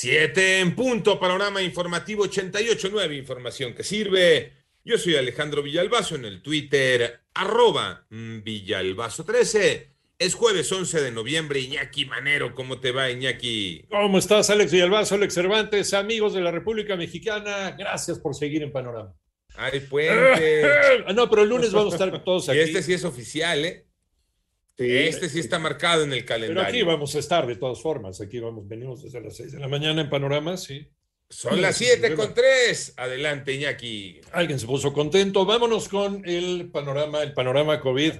Siete en punto, panorama informativo 88.9, información que sirve. Yo soy Alejandro Villalbazo en el Twitter, arroba Villalbazo13. Es jueves 11 de noviembre, Iñaki Manero, ¿cómo te va Iñaki? ¿Cómo estás Alex Villalbazo, Alex Cervantes, amigos de la República Mexicana? Gracias por seguir en Panorama. Ay, puente. no, pero el lunes vamos a estar todos aquí. Y este sí es oficial, ¿eh? Este sí está marcado en el calendario. Pero aquí vamos a estar de todas formas. Aquí vamos, venimos desde las 6 de la mañana en Panorama, sí. Son las 7 con 3. Adelante, Iñaki. Alguien se puso contento. Vámonos con el panorama, el panorama COVID.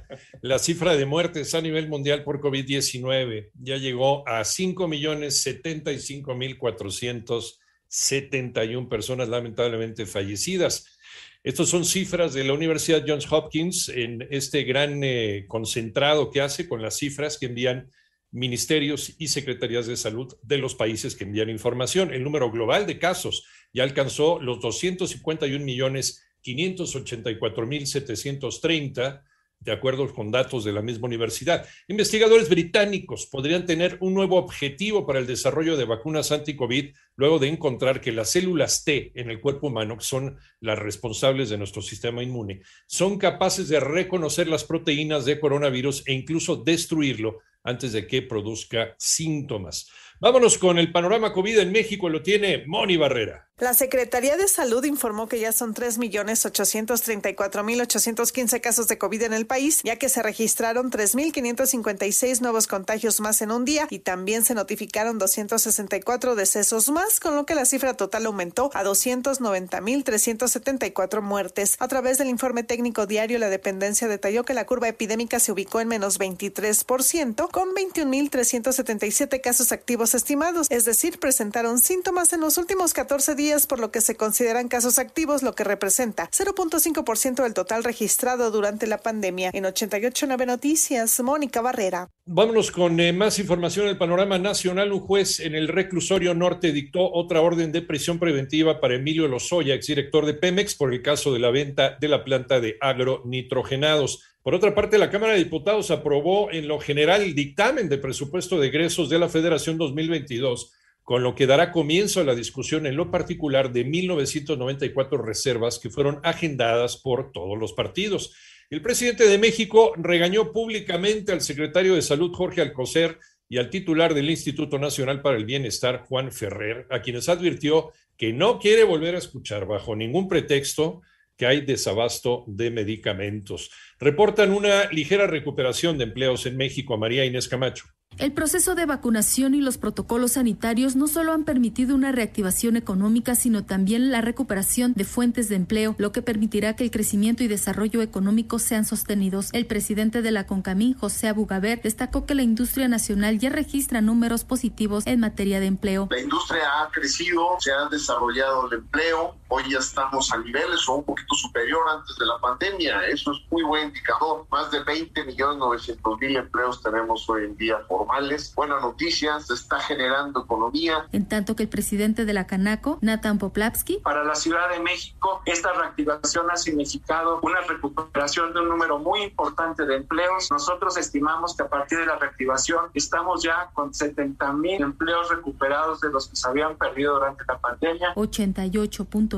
La cifra de muertes a nivel mundial por COVID-19 ya llegó a 5.075.471 personas lamentablemente fallecidas. Estas son cifras de la Universidad Johns Hopkins en este gran eh, concentrado que hace con las cifras que envían ministerios y secretarías de salud de los países que envían información. El número global de casos ya alcanzó los 251 millones 584 mil 730 de acuerdo con datos de la misma universidad. Investigadores británicos podrían tener un nuevo objetivo para el desarrollo de vacunas anti-COVID luego de encontrar que las células T en el cuerpo humano, que son las responsables de nuestro sistema inmune, son capaces de reconocer las proteínas de coronavirus e incluso destruirlo antes de que produzca síntomas. Vámonos con el panorama COVID en México, lo tiene Moni Barrera. La Secretaría de Salud informó que ya son 3.834.815 casos de COVID en el país, ya que se registraron 3.556 nuevos contagios más en un día y también se notificaron 264 decesos más, con lo que la cifra total aumentó a 290.374 muertes. A través del informe técnico diario, la dependencia detalló que la curva epidémica se ubicó en menos 23%, con 21.377 casos activos estimados, es decir, presentaron síntomas en los últimos 14 días por lo que se consideran casos activos, lo que representa 0.5% del total registrado durante la pandemia. En 88.9 Noticias, Mónica Barrera. Vámonos con eh, más información del panorama nacional. Un juez en el reclusorio norte dictó otra orden de prisión preventiva para Emilio Lozoya, exdirector de Pemex, por el caso de la venta de la planta de agronitrogenados. Por otra parte, la Cámara de Diputados aprobó en lo general el dictamen de presupuesto de egresos de la Federación 2022 con lo que dará comienzo a la discusión en lo particular de 1994 reservas que fueron agendadas por todos los partidos. El presidente de México regañó públicamente al secretario de Salud, Jorge Alcocer, y al titular del Instituto Nacional para el Bienestar, Juan Ferrer, a quienes advirtió que no quiere volver a escuchar bajo ningún pretexto que hay desabasto de medicamentos. Reportan una ligera recuperación de empleos en México a María Inés Camacho. El proceso de vacunación y los protocolos sanitarios no solo han permitido una reactivación económica, sino también la recuperación de fuentes de empleo, lo que permitirá que el crecimiento y desarrollo económico sean sostenidos. El presidente de la CONCAMIN, José Abugaber, destacó que la industria nacional ya registra números positivos en materia de empleo. La industria ha crecido, se ha desarrollado el empleo, hoy ya estamos a niveles o un poquito superior antes de la pandemia. Eso es muy buen indicador. Más de 20 millones 900 mil empleos tenemos hoy en día formales. Buena noticia, se está generando economía. En tanto que el presidente de la Canaco, Nathan Poplavsky. Para la Ciudad de México, esta reactivación ha significado una recuperación de un número muy importante de empleos. Nosotros estimamos que a partir de la reactivación estamos ya con 70 mil empleos recuperados de los que se habían perdido durante la pandemia.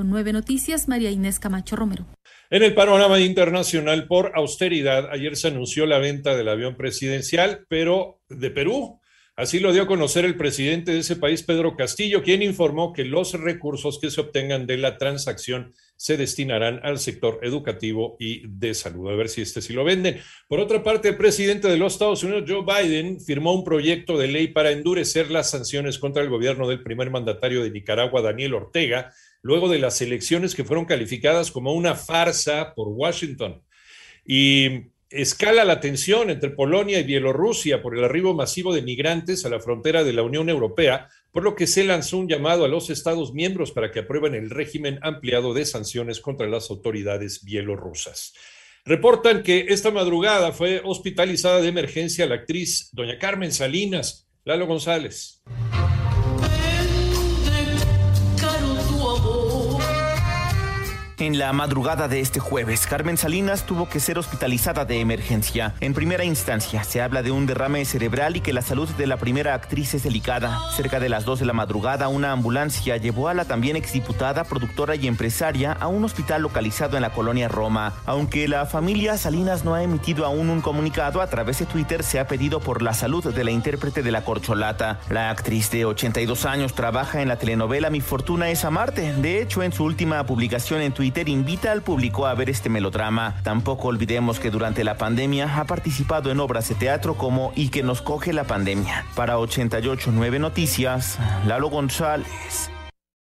88.9 Noticias, María Inés Camacho Romero. En el panorama internacional por austeridad, ayer se anunció la venta del avión presidencial, pero de Perú. Así lo dio a conocer el presidente de ese país, Pedro Castillo, quien informó que los recursos que se obtengan de la transacción se destinarán al sector educativo y de salud. A ver si este sí lo venden. Por otra parte, el presidente de los Estados Unidos, Joe Biden, firmó un proyecto de ley para endurecer las sanciones contra el gobierno del primer mandatario de Nicaragua, Daniel Ortega, luego de las elecciones que fueron calificadas como una farsa por Washington. Y escala la tensión entre Polonia y Bielorrusia por el arribo masivo de migrantes a la frontera de la Unión Europea, por lo que se lanzó un llamado a los Estados miembros para que aprueben el régimen ampliado de sanciones contra las autoridades bielorrusas. Reportan que esta madrugada fue hospitalizada de emergencia la actriz doña Carmen Salinas, Lalo González. En la madrugada de este jueves, Carmen Salinas tuvo que ser hospitalizada de emergencia. En primera instancia, se habla de un derrame cerebral y que la salud de la primera actriz es delicada. Cerca de las 2 de la madrugada, una ambulancia llevó a la también exdiputada, productora y empresaria a un hospital localizado en la colonia Roma. Aunque la familia Salinas no ha emitido aún un comunicado, a través de Twitter se ha pedido por la salud de la intérprete de la corcholata. La actriz de 82 años trabaja en la telenovela Mi fortuna es amarte. De hecho, en su última publicación en Twitter invita al público a ver este melodrama. Tampoco olvidemos que durante la pandemia ha participado en obras de teatro como Y que nos coge la pandemia. Para 889 Noticias, Lalo González.